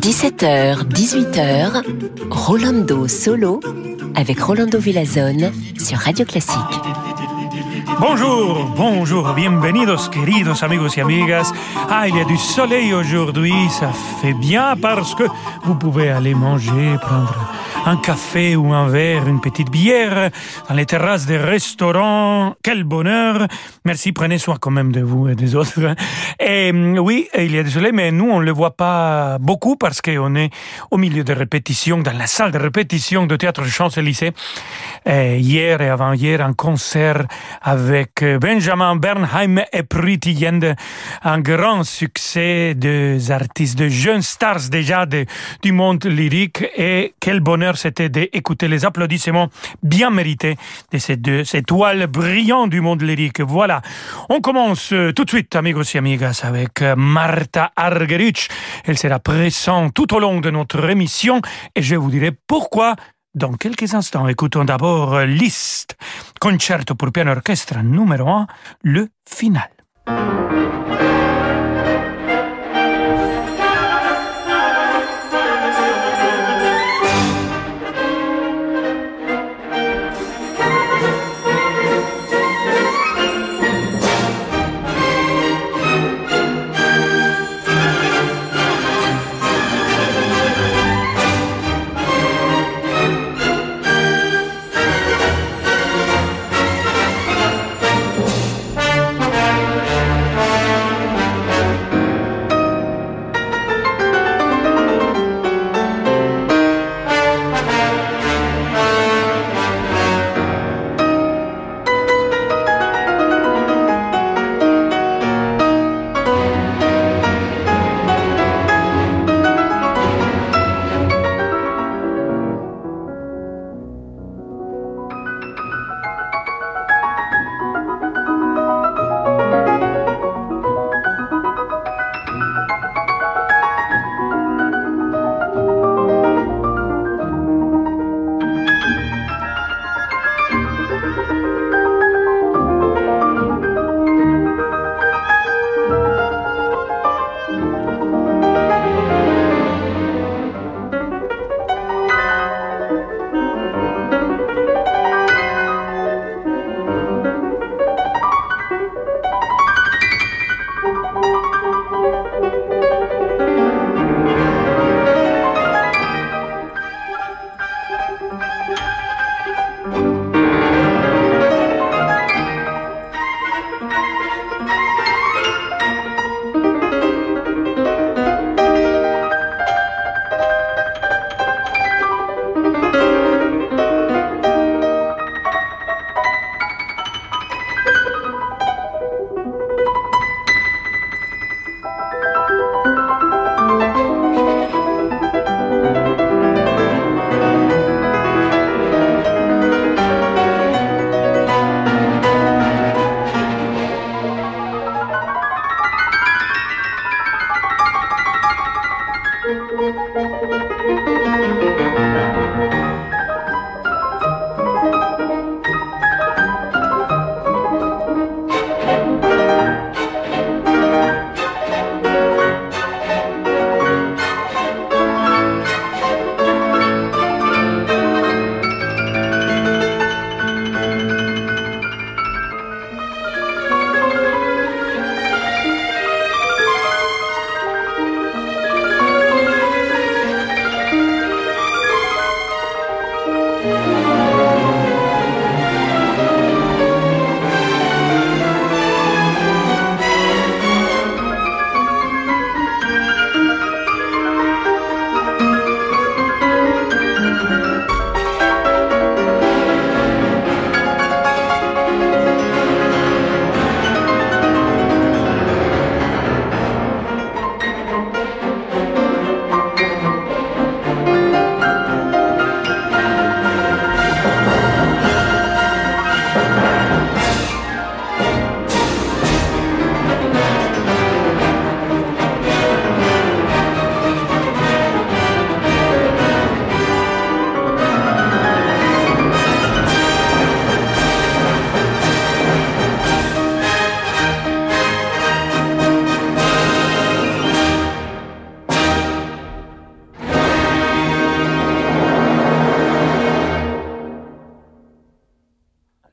17h, 18h, Rolando Solo avec Rolando Villazone sur Radio Classique. Bonjour, bonjour, bienvenidos queridos amigos y amigas. Ah, il y a du soleil aujourd'hui, ça fait bien parce que vous pouvez aller manger, prendre un café ou un verre, une petite bière dans les terrasses des restaurants. Quel bonheur. Merci, prenez soin quand même de vous et des autres. Et oui, il du soleil, mais nous, on ne le voit pas beaucoup parce qu'on est au milieu de répétitions, dans la salle de répétition de Théâtre Champs-Élysées. Hier et avant-hier, un concert avec Benjamin Bernheim et Pretty Yende, un grand succès des artistes, de jeunes stars déjà du monde lyrique. Et quel bonheur c'était d'écouter les applaudissements bien mérités de ces deux étoiles brillantes du monde lyrique. Voilà. On commence tout de suite, amigos et amigas, avec Martha Argerich. Elle sera présente tout au long de notre émission et je vous dirai pourquoi dans quelques instants. Écoutons d'abord Liszt, concerto pour piano orchestre numéro 1, le final.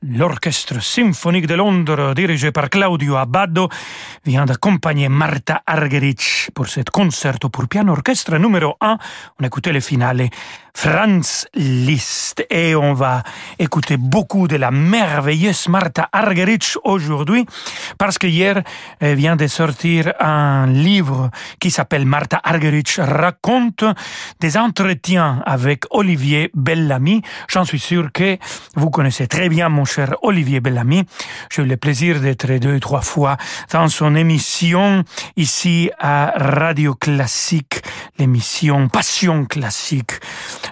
l'Orchestre symphonique de Londres, dirigé par Claudio Abbado, vient d'accompagner Martha Argerich pour cet concerto pour piano orchestre numéro 1. On écoutait le finale Franz Liszt et on va écouter beaucoup de la merveilleuse Martha Argerich aujourd'hui parce que hier vient de sortir un livre qui s'appelle Martha Argerich raconte des entretiens avec Olivier Bellamy. J'en suis sûr que vous connaissez très bien mon cher Olivier Bellamy. J'ai eu le plaisir d'être deux, trois fois dans son émission ici à Radio Classique, l'émission Passion Classique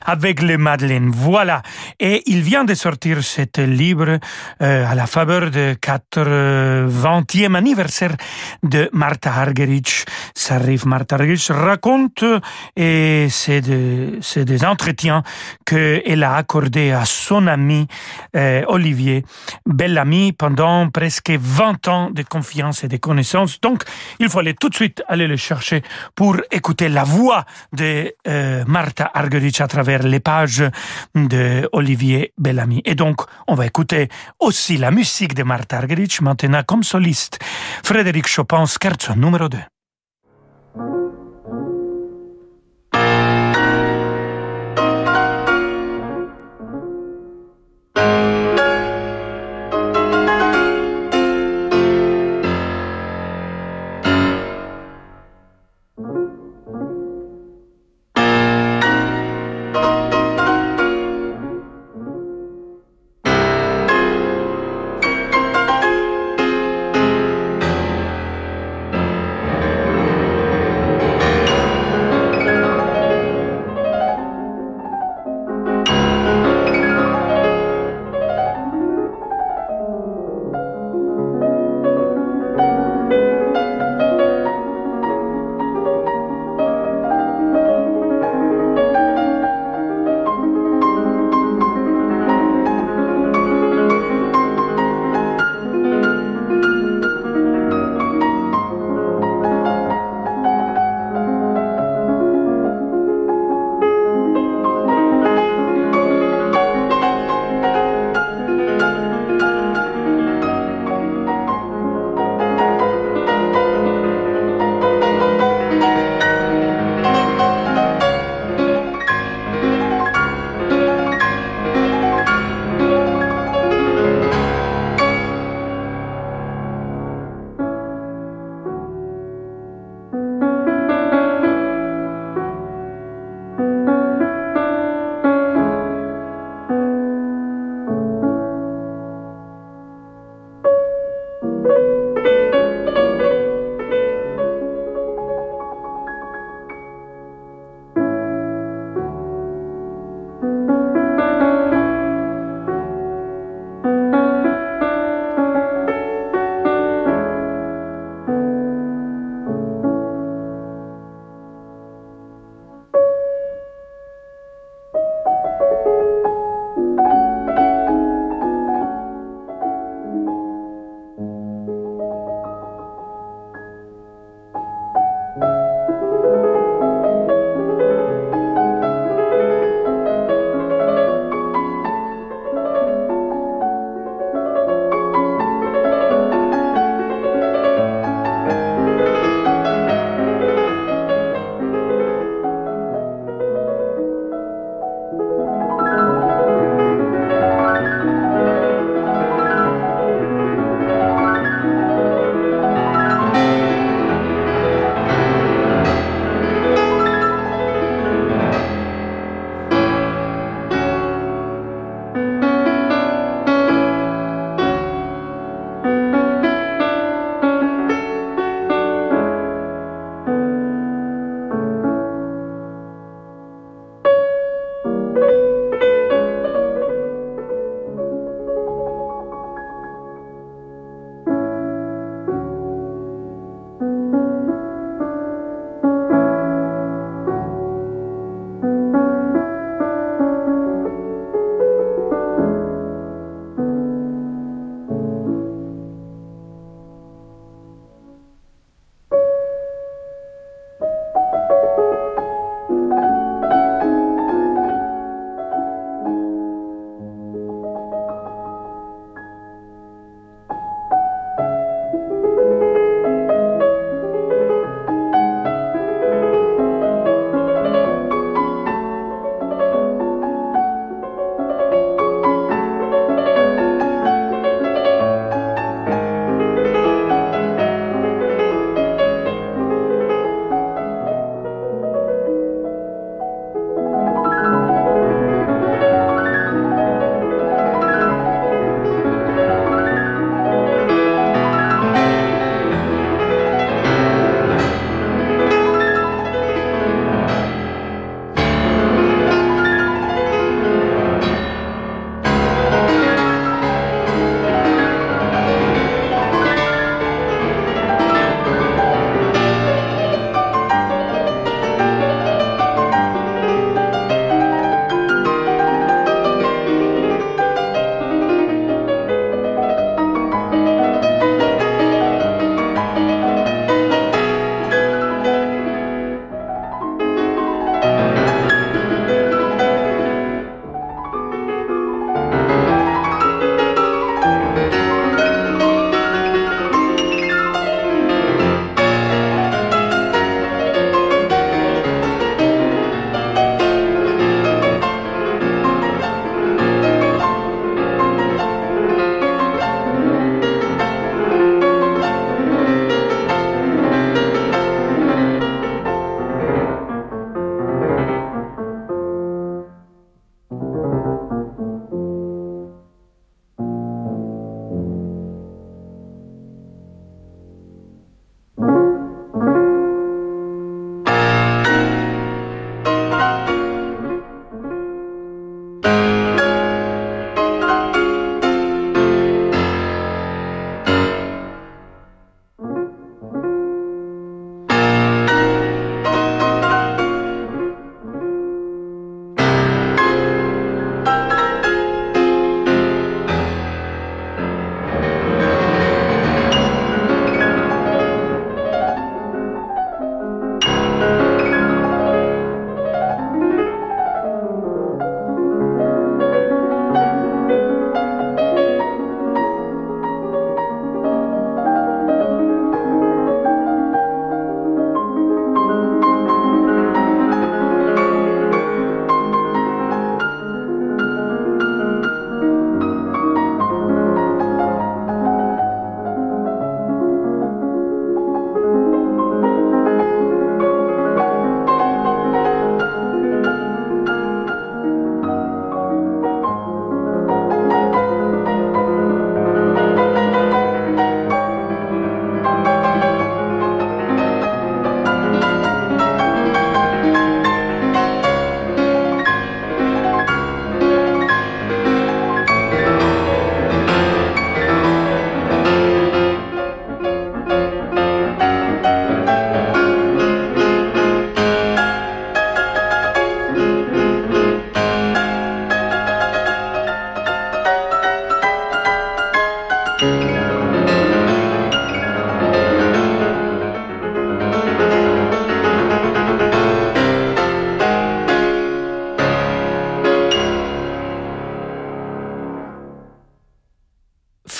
avec les Madeleines. Voilà. Et il vient de sortir cet livre euh, à la faveur de 80e anniversaire de Martha Argerich. Arrive, Martha Argerich raconte et c'est de, des entretiens qu'elle a accordés à son ami euh, Olivier Bellamy pendant presque 20 ans de confiance et de connaissances. Donc, il faut aller tout de suite aller le chercher pour écouter la voix de euh, Martha Argerich à travers les pages de Olivier Bellamy. Et donc, on va écouter aussi la musique de Martha Argerich maintenant comme soliste. Frédéric Chopin, scherzo numéro 2.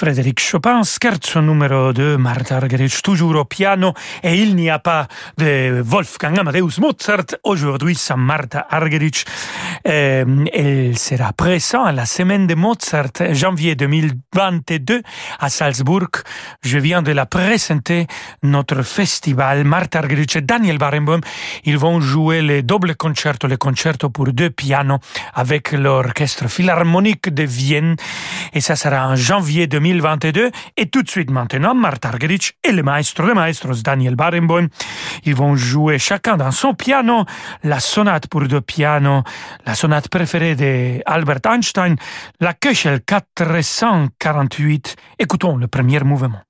Frédéric Chopin, scherzo numéro 2, Martha Argerich, toujours au piano, et il n'y a pas de Wolfgang Amadeus Mozart, aujourd'hui c'est Martha Argerich. Euh, elle sera présente à la semaine de Mozart, janvier 2022, à Salzbourg. Je viens de la présenter, notre festival. Martha Argerich et Daniel Barenboim, ils vont jouer les doubles concertos, les concertos pour deux pianos, avec l'orchestre philharmonique de Vienne, et ça sera en janvier 2022. 2022. Et tout de suite maintenant, Marta Argerich et le maestro de maestros Daniel Barenboim, ils vont jouer chacun dans son piano la sonate pour deux pianos, la sonate préférée d'Albert Einstein, la Köchel 448. Écoutons le premier mouvement.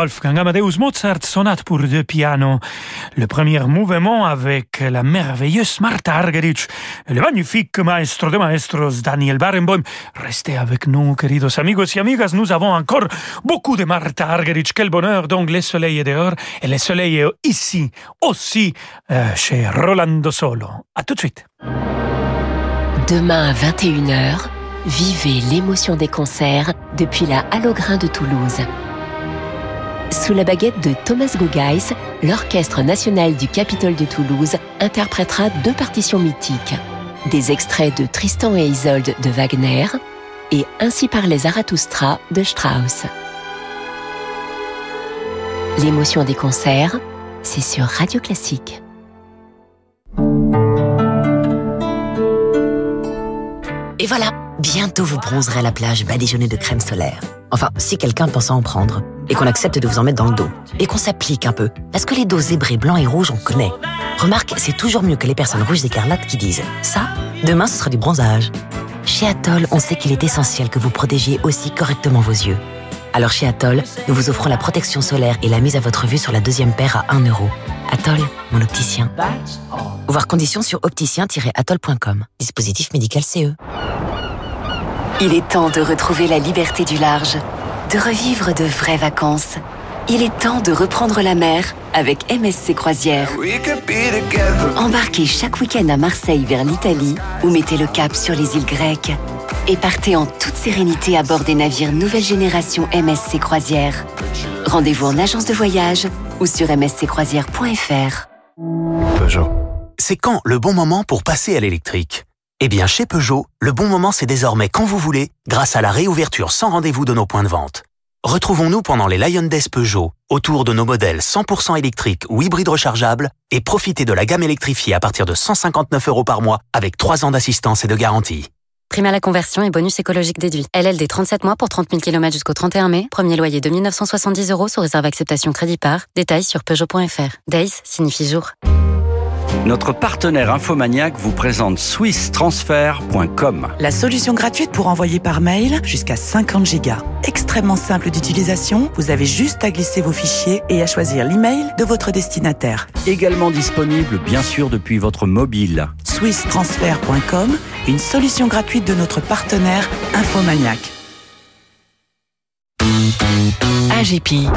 Wolfgang Amadeus Mozart, sonate pour deux pianos. Le premier mouvement avec la merveilleuse Martha Argerich, le magnifique maestro de maestros Daniel Barenboim. Restez avec nous, queridos amigos y amigas. Nous avons encore beaucoup de Martha Argerich. Quel bonheur. Donc, le soleil est dehors et le soleil est ici, aussi, euh, chez Rolando Solo. À tout de suite. Demain à 21h, vivez l'émotion des concerts depuis la Halograin de Toulouse. Sous la baguette de Thomas Guggeis, l'Orchestre national du Capitole de Toulouse interprétera deux partitions mythiques. Des extraits de Tristan et Isolde de Wagner et Ainsi parlait Zarathustra de Strauss. L'émotion des concerts, c'est sur Radio Classique. Et voilà, bientôt vous bronzerez à la plage badigeonnée de crème solaire. Enfin, si quelqu'un pense à en prendre, et qu'on accepte de vous en mettre dans le dos, et qu'on s'applique un peu, parce que les dos zébrés blancs et rouges, on connaît. Remarque, c'est toujours mieux que les personnes rouges écarlates qui disent « ça, demain ce sera du bronzage ». Chez Atoll, on sait qu'il est essentiel que vous protégiez aussi correctement vos yeux. Alors chez Atoll, nous vous offrons la protection solaire et la mise à votre vue sur la deuxième paire à 1 euro. Atoll, mon opticien. Voir conditions sur opticien-atoll.com. Dispositif médical CE. Il est temps de retrouver la liberté du large, de revivre de vraies vacances. Il est temps de reprendre la mer avec MSC Croisière. Embarquez chaque week-end à Marseille vers l'Italie ou mettez le cap sur les îles grecques. Et partez en toute sérénité à bord des navires nouvelle génération MSC Croisière. Rendez-vous en agence de voyage ou sur msccroisière.fr. Peugeot. C'est quand le bon moment pour passer à l'électrique? Eh bien, chez Peugeot, le bon moment c'est désormais quand vous voulez, grâce à la réouverture sans rendez-vous de nos points de vente. Retrouvons-nous pendant les Lion Days Peugeot, autour de nos modèles 100% électriques ou hybrides rechargeables, et profitez de la gamme électrifiée à partir de 159 euros par mois, avec 3 ans d'assistance et de garantie. Prime à la conversion et bonus écologique déduit. LLD 37 mois pour 30 000 km jusqu'au 31 mai. Premier loyer de 1970 euros sous réserve acceptation crédit par. Détails sur Peugeot.fr. Days signifie jour. Notre partenaire Infomaniac vous présente swisstransfer.com. La solution gratuite pour envoyer par mail jusqu'à 50 gigas. Extrêmement simple d'utilisation, vous avez juste à glisser vos fichiers et à choisir l'email de votre destinataire. Également disponible bien sûr depuis votre mobile. swisstransfer.com, une solution gratuite de notre partenaire Infomaniac. AGP.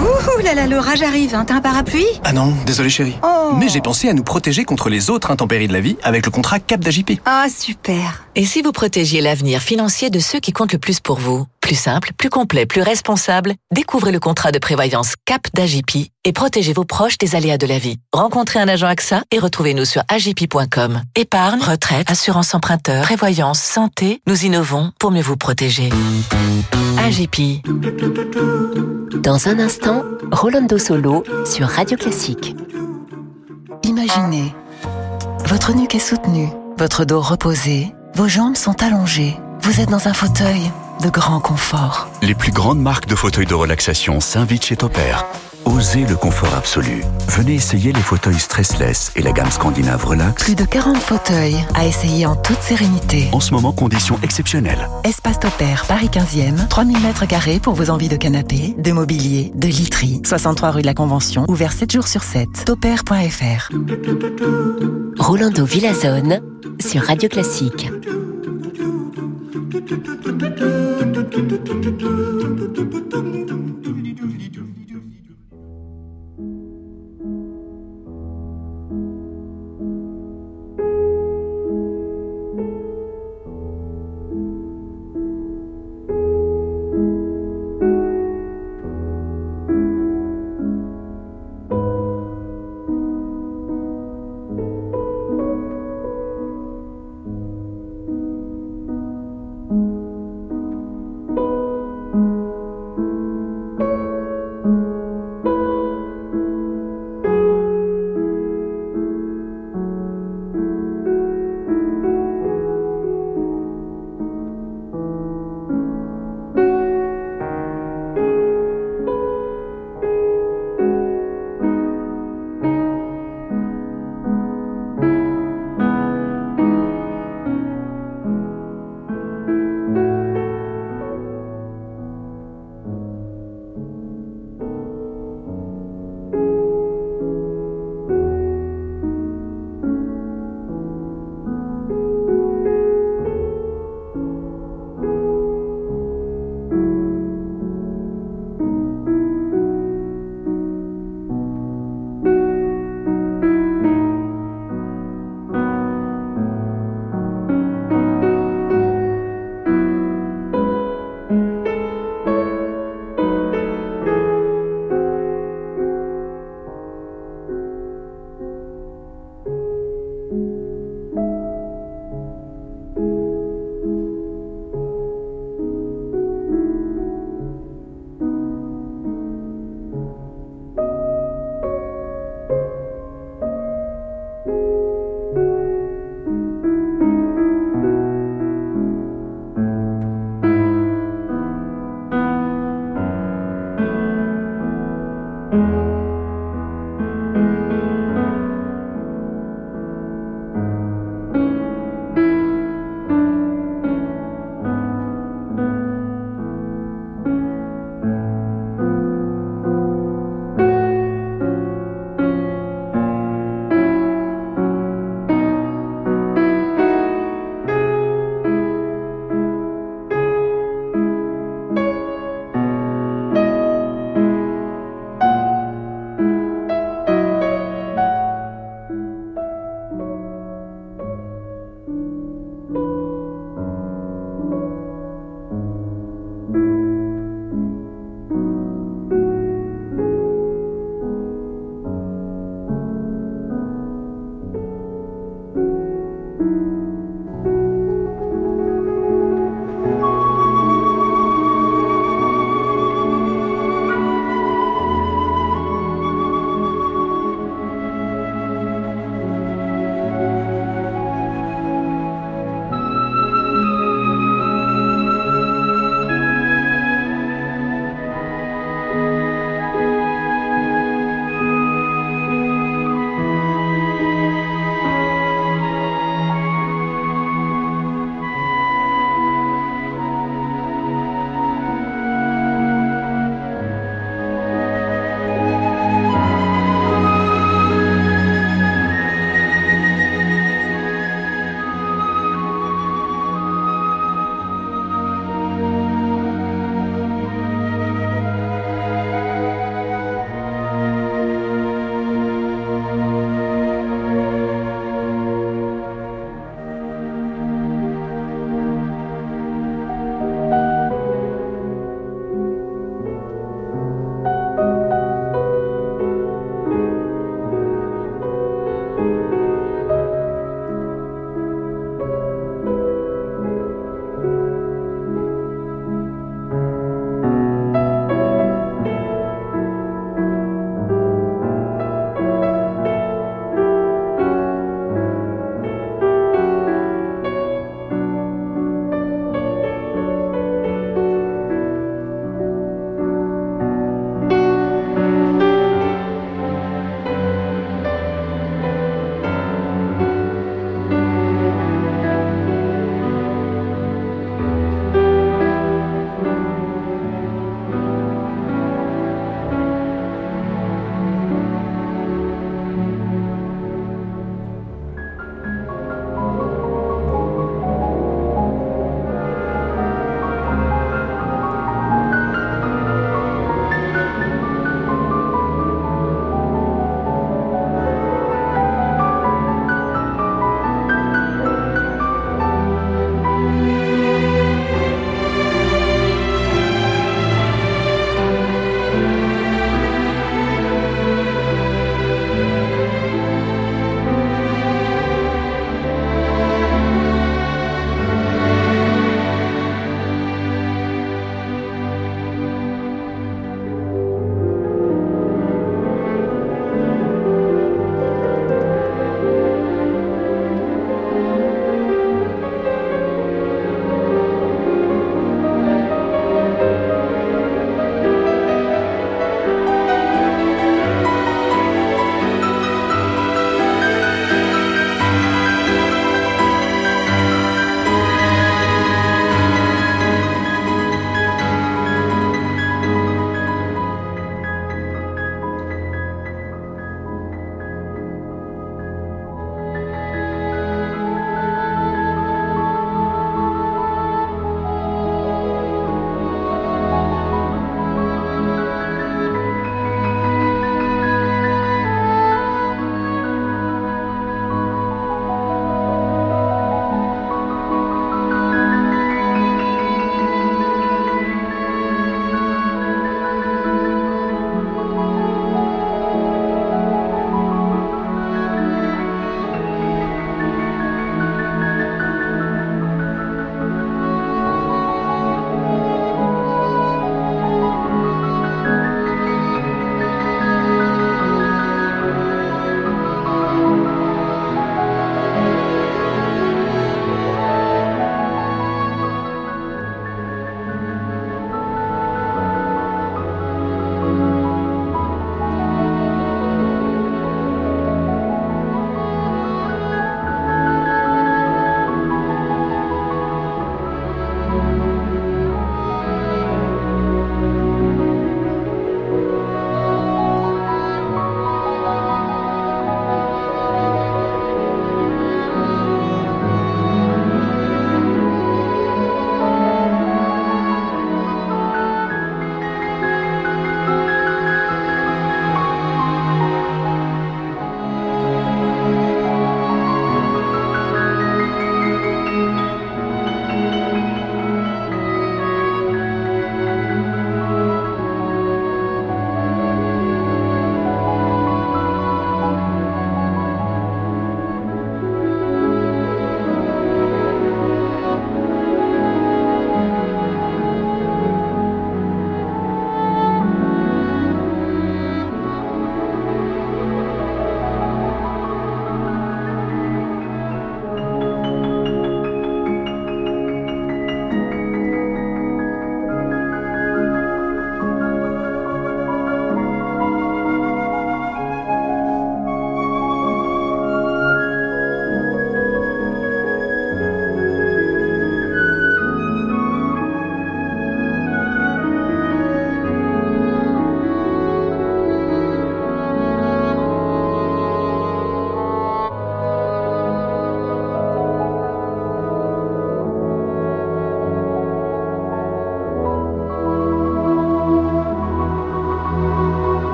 Ouh là là, l'orage arrive, hein. t'as un parapluie? Ah non, désolé chérie. Oh. Mais j'ai pensé à nous protéger contre les autres intempéries de la vie avec le contrat Cap d'AJP. Ah super Et si vous protégiez l'avenir financier de ceux qui comptent le plus pour vous? Plus simple, plus complet, plus responsable, découvrez le contrat de prévoyance CAP d'AJP et protégez vos proches des aléas de la vie. Rencontrez un agent AXA et retrouvez-nous sur agip.com. Épargne, retraite, assurance emprunteur, prévoyance, santé, nous innovons pour mieux vous protéger. AJP. Dans un instant, Rolando Solo sur Radio Classique. Imaginez, votre nuque est soutenue, votre dos reposé, vos jambes sont allongées, vous êtes dans un fauteuil de grand confort. Les plus grandes marques de fauteuils de relaxation s'invitent chez Topair. Osez le confort absolu. Venez essayer les fauteuils stressless et la gamme scandinave Relax. Plus de 40 fauteuils à essayer en toute sérénité. En ce moment, conditions exceptionnelles. Espace Topair, Paris 15e, 3000 mètres carrés pour vos envies de canapé, de mobilier, de literie. 63 rue de la Convention, ouvert 7 jours sur 7. Topair.fr. Rolando Villazone sur Radio Classique.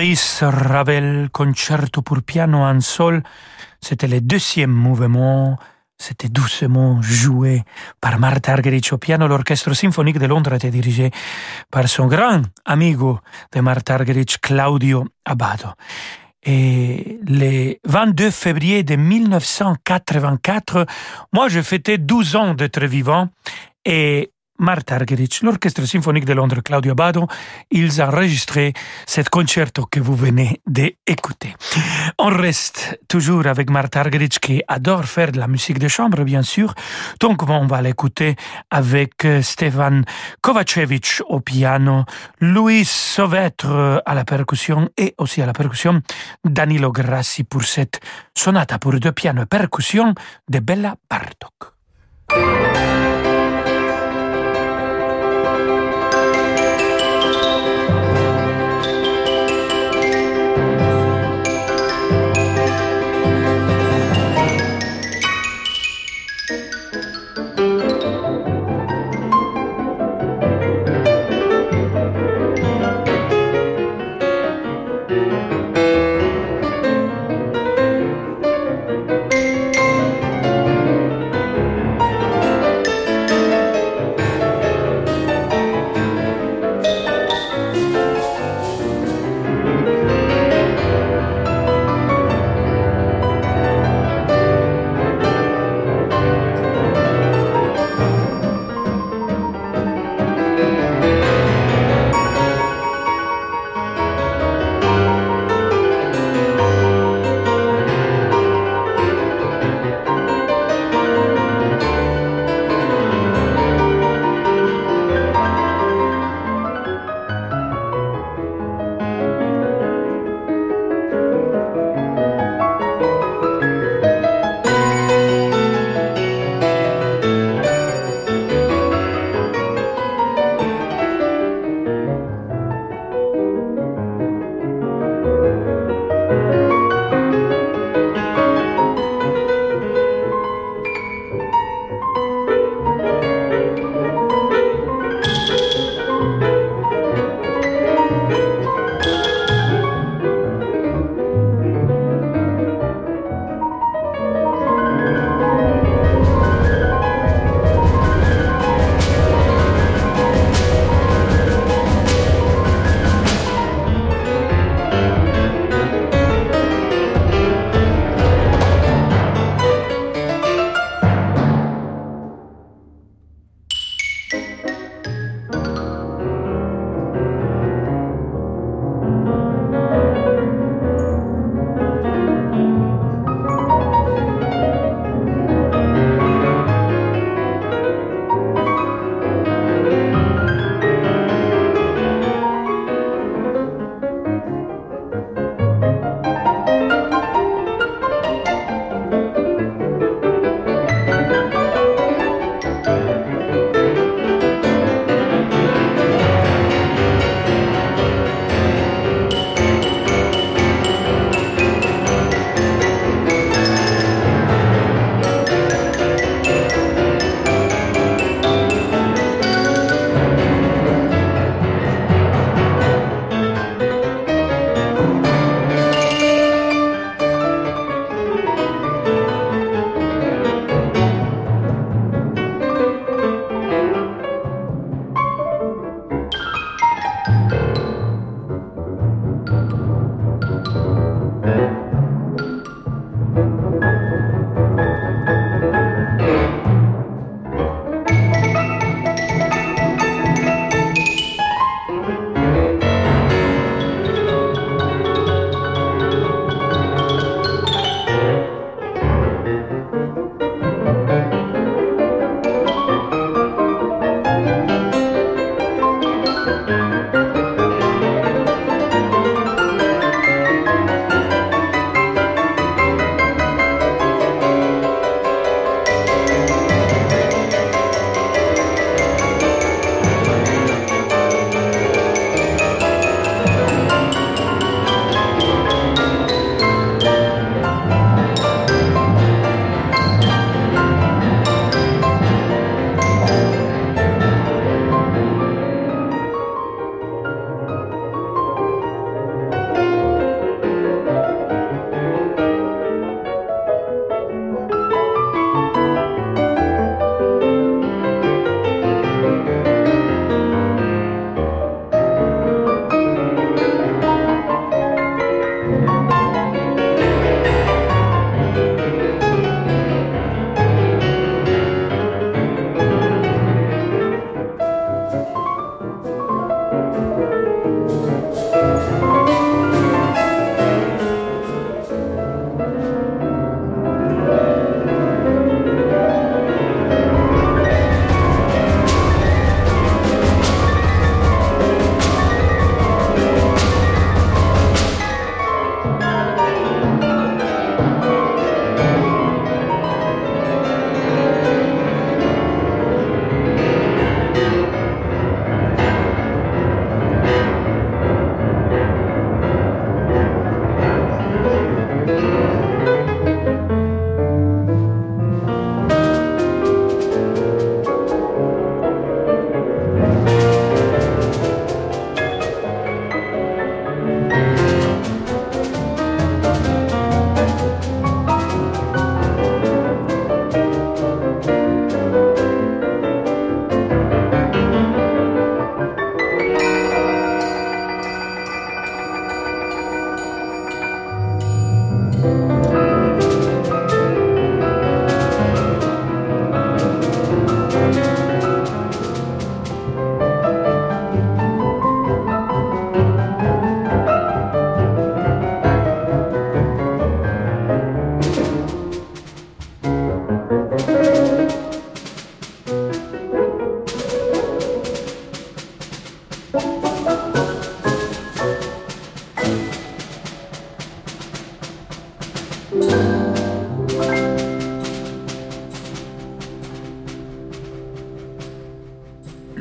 Ravel, concerto pour piano en sol. C'était le deuxième mouvement. C'était doucement joué par Martha Argerich au piano. L'orchestre symphonique de Londres était dirigé par son grand amigo de Martha Argerich, Claudio Abbado. Et le 22 février de 1984, moi je fêtais 12 ans d'être vivant et Martha Argerich, l'Orchestre symphonique de Londres, Claudio Abbado, ils ont enregistré ce concerto que vous venez d'écouter. On reste toujours avec Martha Argerich qui adore faire de la musique de chambre, bien sûr. Donc on va l'écouter avec euh, Stefan Kovacevic au piano, Louis Sauvetre à la percussion et aussi à la percussion Danilo Grassi pour cette sonata pour deux pianos et percussion de Bella Bartok.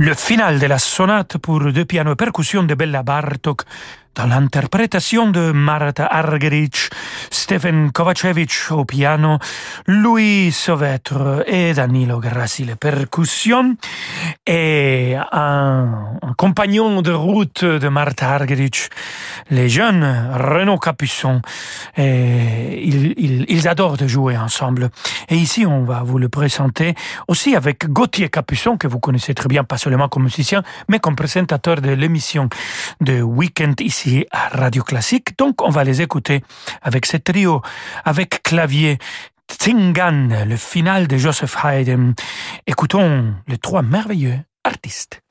Le final de la sonate pour deux pianos et percussion de Bella Bartok dans l'interprétation de Marta Argerich, Stephen Kovacevic au piano, Louis Sauvetre et Danilo Grassi les percussions, et un, compagnon de route de Marta Argerich, les jeunes Renaud Capuçon. Ils, adorent de jouer ensemble. Et ici, on va vous le présenter aussi avec Gauthier Capuçon, que vous connaissez très bien, pas seulement comme musicien, mais comme présentateur de l'émission de Weekend ici à Radio Classique. Donc, on va les écouter avec ce trio, avec clavier. Tsingan, le final de Joseph Haydn. Écoutons les trois merveilleux artistes.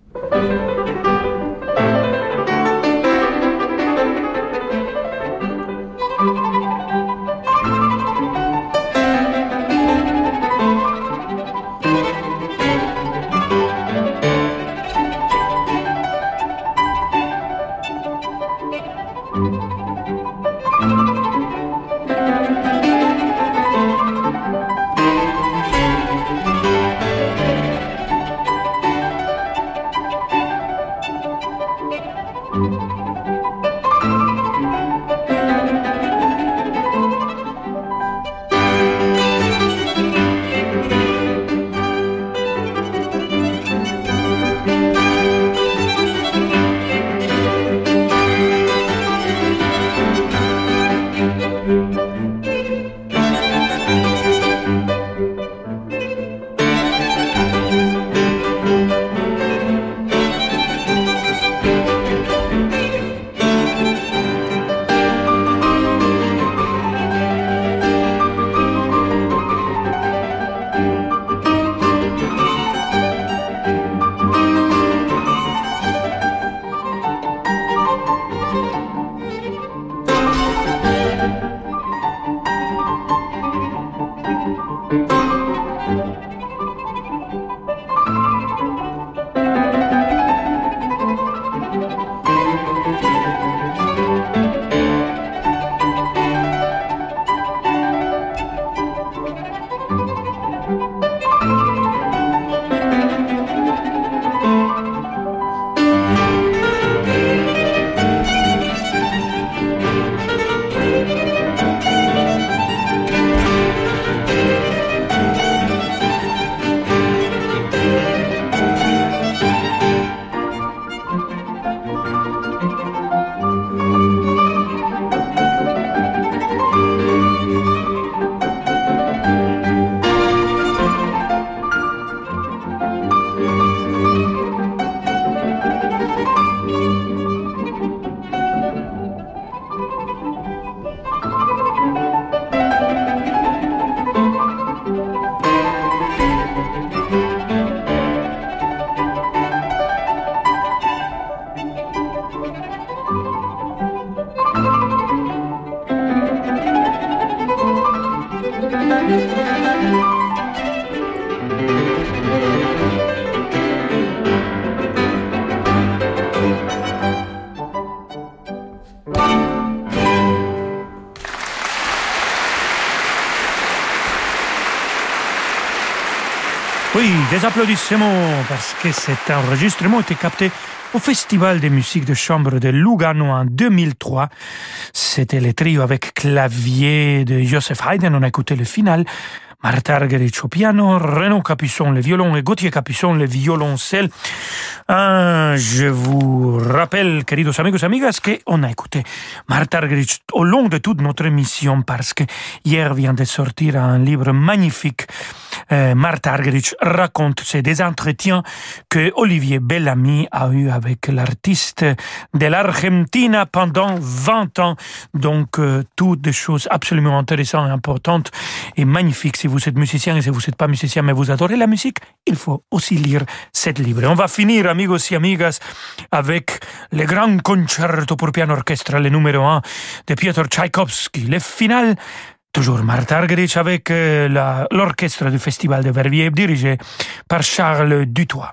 Des applaudissements parce que cet enregistrement était capté au Festival de musique de chambre de Lugano en 2003. C'était le trio avec clavier de Joseph Haydn. On a écouté le final. Martha Argerich au piano, Renaud Capuçon le violon et Gauthier Capuçon le violoncelle. Ah, je vous rappelle, queridos amigos amigas, qu'on a écouté Martha Argerich au long de toute notre émission parce que hier vient de sortir un livre magnifique. Euh, Argerich raconte ces des entretiens que Olivier Bellamy a eu avec l'artiste de l'Argentine pendant 20 ans. Donc, euh, toutes des choses absolument intéressantes et importantes et magnifiques. Vous êtes musicien et si vous n'êtes pas musicien mais vous adorez la musique, il faut aussi lire cette livre. On va finir, amigos et amigas, avec le grand concerto pour piano orchestre, le numéro 1 de Piotr Tchaïkovski. Le final Toujours Martha Argerich avec euh, l'orchestre du Festival de Verviers dirigé par Charles Dutoit.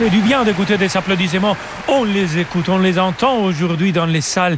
Fait du bien d'écouter des applaudissements. On les écoute, on les entend aujourd'hui dans les salles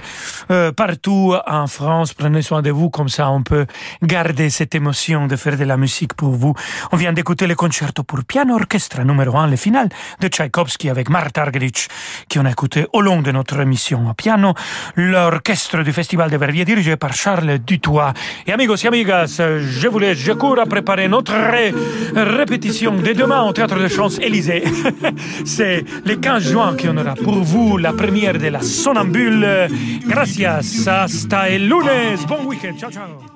euh, partout en France. Prenez soin de vous, comme ça on peut garder cette émotion de faire de la musique pour vous. On vient d'écouter le concerto pour piano orchestre numéro 1, le final de Tchaïkovski avec Marta Argerich, qui on a écouté au long de notre émission à piano. L'orchestre du Festival de Verviers dirigé par Charles Dutoit. Et amigos et amigas, je voulais, je cours à préparer notre ré répétition de demain au Théâtre de Champs-Élysées. C'est le 15 juin qu'on aura pour vous la première de la Sonambule. Gracias. Hasta el lunes. Bon weekend. Chao, chao.